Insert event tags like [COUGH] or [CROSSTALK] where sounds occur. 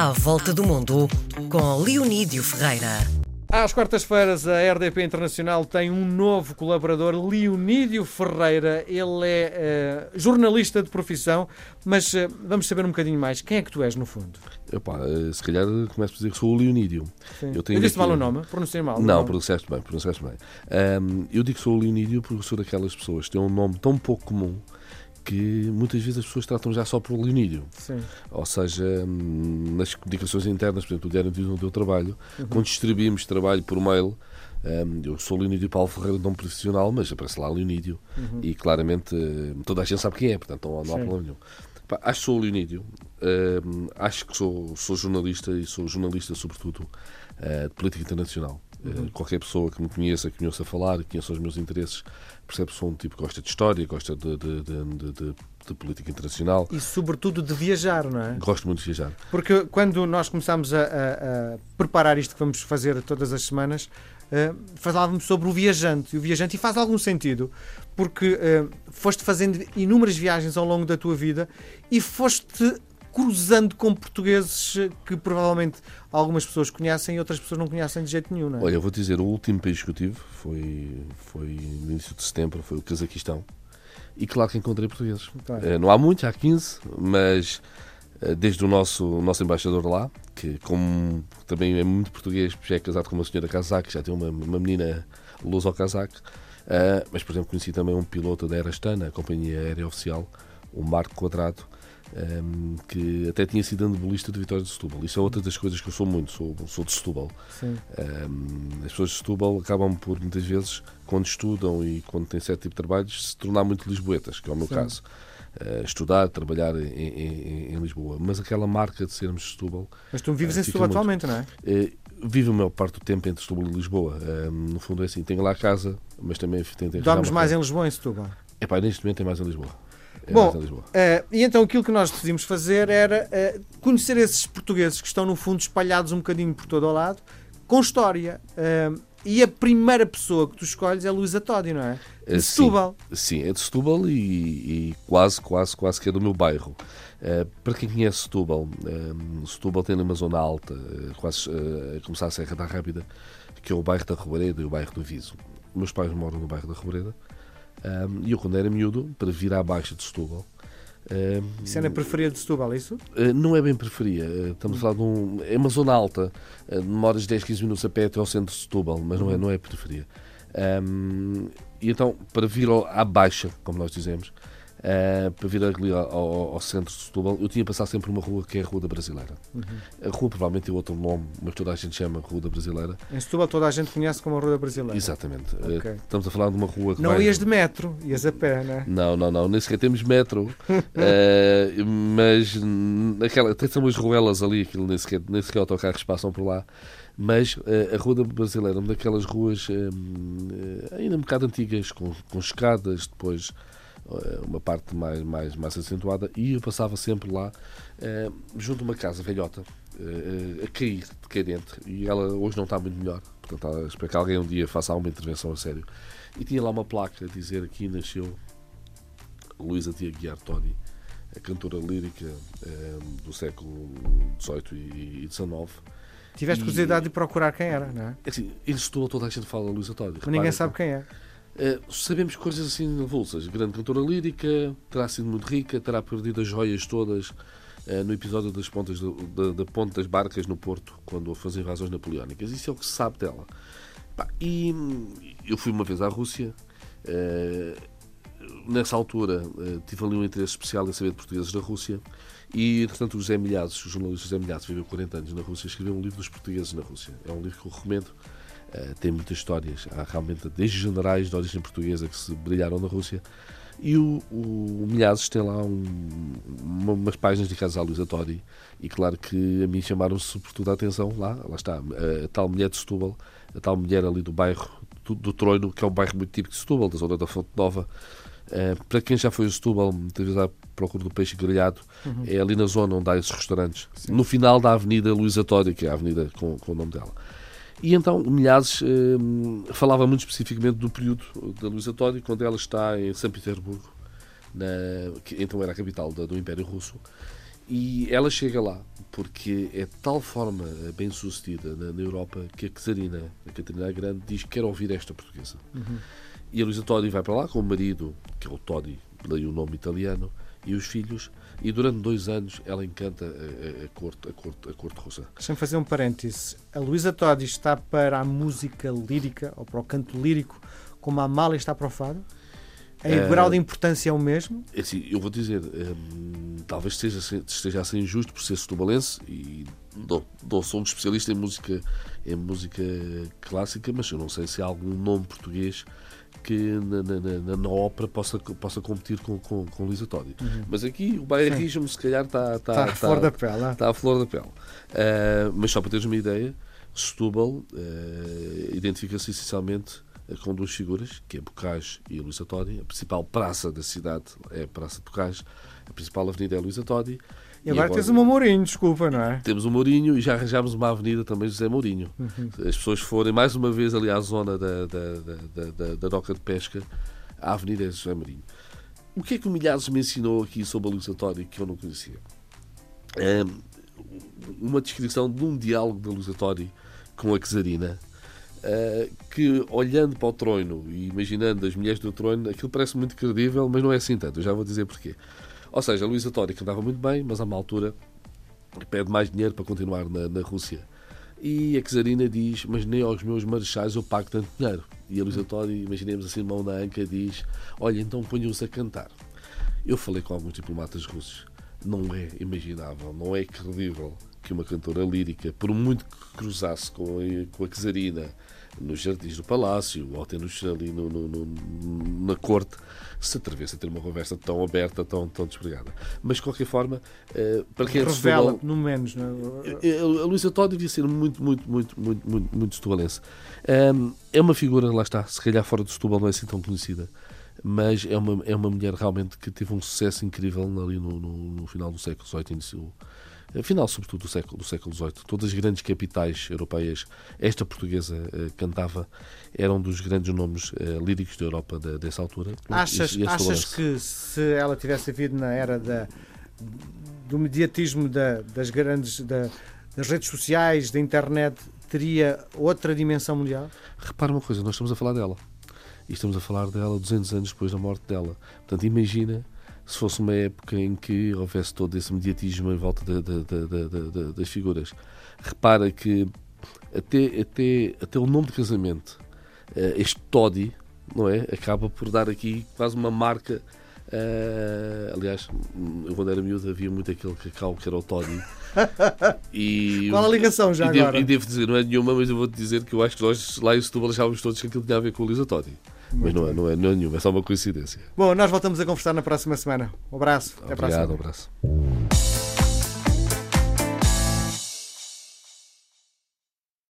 À Volta do Mundo, com Leonídio Ferreira. Às quartas-feiras, a RDP Internacional tem um novo colaborador, Leonídio Ferreira. Ele é uh, jornalista de profissão, mas uh, vamos saber um bocadinho mais. Quem é que tu és, no fundo? Epá, eh, se calhar começo a dizer que sou o Leonídio. Sim. Eu, tenho eu disse aqui... mal o nome? Pronunciei mal? Não, pronunciaste bem, pronunciaste bem. Um, eu digo que sou o Leonídio porque sou daquelas pessoas que têm um nome tão pouco comum que muitas vezes as pessoas tratam já só por Leonídio. Sim. Ou seja, hum, nas comunicações internas, por exemplo, o Diário do Teu Trabalho, uhum. quando distribuímos trabalho por mail, um, eu sou Leonídio Paulo Ferreira, não profissional, mas aparece lá Leonídio uhum. e claramente hum, toda a gente sabe quem é, portanto não, não há problema nenhum. Acho que sou o Leonídio, acho que sou, sou jornalista e sou jornalista, sobretudo, uh, de política internacional. Uhum. Uh, qualquer pessoa que me conheça, que me ouça falar, que conheça os meus interesses, percebe que sou um tipo que gosta de história, gosta de, de, de, de, de política internacional. E, sobretudo, de viajar, não é? Gosto muito de viajar. Porque quando nós começámos a, a, a preparar isto que vamos fazer todas as semanas, uh, falávamos sobre o viajante. E o viajante, e faz algum sentido, porque uh, foste fazendo inúmeras viagens ao longo da tua vida e foste cruzando com portugueses que provavelmente algumas pessoas conhecem e outras pessoas não conhecem de jeito nenhum. É? Olha, eu vou dizer, o último país que eu tive foi, foi no início de setembro, foi o Cazaquistão. E claro que encontrei portugueses. Claro. Eh, não há muitos, há 15, mas eh, desde o nosso, o nosso embaixador lá, que como também é muito português, já é casado com uma senhora casaca, já tem uma, uma menina luz ao casaco. Uh, mas, por exemplo, conheci também um piloto da Aerastana, a companhia aérea oficial, o Marco Quadrado, um, que até tinha sido andebolista de Vitória de Setúbal. Isso é outra das coisas que eu sou muito, sou, sou de Setúbal. Um, as pessoas de Setúbal acabam por, muitas vezes, quando estudam e quando têm certo tipo de trabalhos, se tornar muito lisboetas, que é o meu Sim. caso. Uh, estudar, trabalhar em, em, em, Lisboa. Mas aquela marca de sermos de Setúbal. Mas tu vives uh, em Setúbal muito... atualmente, não é? Uh, vivo a maior parte do tempo entre Setúbal e Lisboa. no fundo é assim, tenho lá a casa, mas também tenho. Dormes mais em Lisboa ou em Setúbal? É pá, neste momento é mais em Lisboa. É Bom, uh, e então aquilo que nós decidimos fazer era uh, conhecer esses portugueses que estão, no fundo, espalhados um bocadinho por todo o lado, com história. Uh, e a primeira pessoa que tu escolhes é Luísa Todi, não é? De Setúbal. Sim, é de Setúbal e, e, quase, quase, quase que é do meu bairro. para quem conhece Setúbal, Setúbal tem uma zona alta, quase a começar a Serra da Rábida, que é o bairro da Robareda e o bairro do Viso. Meus pais moram no bairro da Robareda um, e eu, quando era miúdo, para vir à Baixa de Setúbal. Um, isso é na periferia de Setúbal, é isso? Uh, não é bem periferia. Uh, estamos a falar de um. É uma zona alta. Uh, demoras 10, 15 minutos a pé até ao centro de Setúbal, mas não é, não é periferia. Um, e então, para vir à Baixa, como nós dizemos, uh, para vir ali ao, ao, ao, centro de Setúbal, eu tinha passado sempre uma rua que é a Rua da Brasileira. Uhum. A rua provavelmente tem outro nome, mas toda a gente chama Rua da Brasileira. Em Setúbal toda a gente conhece como a Rua da Brasileira. Exatamente. Eh, okay. Uh, estamos a falar de uma rua que Não vai... ias de metro, ias a pé, não é? Não, não, não, nem sequer temos metro, uh, [LAUGHS] mas aquela, tem umas ruelas ali, aquilo nem sequer, nem sequer autocarros passam por lá mas uh, a Rua da Brasileira, uma daquelas ruas ainda um bocado antigas, com, com escadas, depois uma parte mais, mais, mais acentuada, e eu passava sempre lá, uh, junto a uma casa velhota, uh, a cair de cadente, e ela hoje não está muito melhor, portanto, espero que alguém um dia faça alguma intervenção a sério. E tinha lá uma placa a dizer aqui nasceu Luísa Tia Guiar Todi, a cantora lírica do século XVIII e XIX. Tiveste curiosidade de procurar quem era, não é? é assim, em Setúbal toda a gente fala Luísa Todi. Mas ninguém sabe quem é. Uh, sabemos coisas assim avulsas. Grande cantora lírica, terá sido muito rica, terá perdido as joias todas uh, no episódio das pontas do, da, da ponte das barcas no Porto, quando houve as invasões napoleónicas. Isso é o que se sabe dela. Pá, e eu fui uma vez à Rússia. Uh, nessa altura tive ali um interesse especial em saber de portugueses da Rússia e, portanto, o José Milhazes, o jornalista José Milhazes, viveu 40 anos na Rússia, escreveu um livro dos portugueses na Rússia. É um livro que eu recomendo Uh, tem muitas histórias. Há realmente desde generais de origem portuguesa que se brilharam na Rússia. E o, o Milhazes tem lá um, uma, umas páginas dedicadas à Luísa Tori. E claro que a mim chamaram sobretudo a atenção lá. Lá está, a, a, tal mulher de Setúbal, a tal mulher ali do bairro do, do Troino, que é um bairro muito típico de Setúbal, da zona da Fonte Nova. Uh, para quem já foi a Setúbal, muitas vezes à procura do peixe grelhado, uhum. é ali na zona onde há esses restaurantes. Sim. No final da Avenida Luísa Tori, que é a avenida com, com o nome dela. E então Milhazes eh, falava muito especificamente do período da Luísa Todi, quando ela está em São Petersburgo, na, que então era a capital do, do Império Russo, E ela chega lá porque é de tal forma bem sucedida na, na Europa que a Catarina, a Catarina Grande, diz que quer ouvir esta portuguesa. Uhum. E a Luísa Todi vai para lá com o marido, que é o Todi, daí o nome italiano, e os filhos, e durante dois anos ela encanta a, a, a corte, a, corte, a corte russa. Deixa-me fazer um parêntese. A Luísa Todi está para a música lírica, ou para o canto lírico, como a Amália está para o fado? É, o grau de importância é o mesmo? É assim, eu vou dizer, hum, talvez esteja, esteja a ser injusto por ser setubalense e não, não sou um especialista em música, em música clássica, mas eu não sei se há algum nome português que na, na, na, na ópera possa, possa competir com, com, com Lisa Todi. Uhum. Mas aqui o bairrismo se calhar está, está, está, à flor da pele. Está à flor da pele. Uh, mas só para teres uma ideia, Setúbal uh, identifica-se essencialmente com duas figuras, que é Bocage e a Luísa Todi. A principal praça da cidade é a Praça de Bocage, a principal avenida é a Luísa Todi. E agora, e agora tens o Mourinho, desculpa, não é? Temos o Mourinho e já arranjámos uma avenida também José Mourinho. Uhum. As pessoas forem mais uma vez ali à zona da, da, da, da, da doca de pesca, a avenida é José Mourinho. O que é que o Milhares me ensinou aqui sobre a Luísa Todi que eu não conhecia? É uma descrição de um diálogo da Luísa Todi com a Quesarina Uh, que olhando para o trono e imaginando as mulheres do trono, aquilo parece muito credível, mas não é assim tanto. Eu já vou dizer porquê. Ou seja, a Luísa Tória cantava muito bem, mas a uma altura pede mais dinheiro para continuar na, na Rússia. E a Czarina diz: Mas nem aos meus marechais eu pago tanto dinheiro. E a Luísa Tória, imaginemos assim, mão na anca, diz: Olha, então ponham-se a cantar. Eu falei com alguns diplomatas russos. Não é imaginável, não é credível que uma cantora lírica, por muito que cruzasse com a, com a Czarina nos jardins do palácio ou até nos, ali no, no, no, na corte, se atrevesse a ter uma conversa tão aberta, tão, tão despregada. Mas, de qualquer forma, uh, para quem Revela, no menos. Não é? A Luísa Todd devia ser muito, muito, muito, muito, muito, muito setubalense. É uma figura, lá está, se calhar fora do Setúbal não é assim tão conhecida mas é uma, é uma mulher realmente que teve um sucesso incrível ali no, no, no final do século XVIII, início final sobretudo do século, do século XVIII. Todas as grandes capitais europeias, esta portuguesa uh, cantava, eram um dos grandes nomes uh, líricos da Europa de, dessa altura. Achas, e, e achas que se ela tivesse vivido na era da, do mediatismo da, das grandes da, das redes sociais, da internet, teria outra dimensão mundial? Repara uma coisa, nós estamos a falar dela. E estamos a falar dela 200 anos depois da morte dela. Portanto, imagina se fosse uma época em que houvesse todo esse mediatismo em volta das figuras. Repara que até, até, até o nome de casamento, eh, este Toddy, não é? Acaba por dar aqui quase uma marca. Uh, aliás, quando era miúdo havia muito aquele cacau que era o Toddy. E, [LAUGHS] Qual a ligação já e agora? Devo, e devo dizer, não é nenhuma, mas eu vou-te dizer que eu acho que nós lá em Setúbal achávamos todos que aquilo tinha a ver com o Lisa Toddy. Mas não é, não, é, não é nenhuma, é só uma coincidência. Bom, nós voltamos a conversar na próxima semana. Um abraço. Até Obrigado, a próxima. um abraço.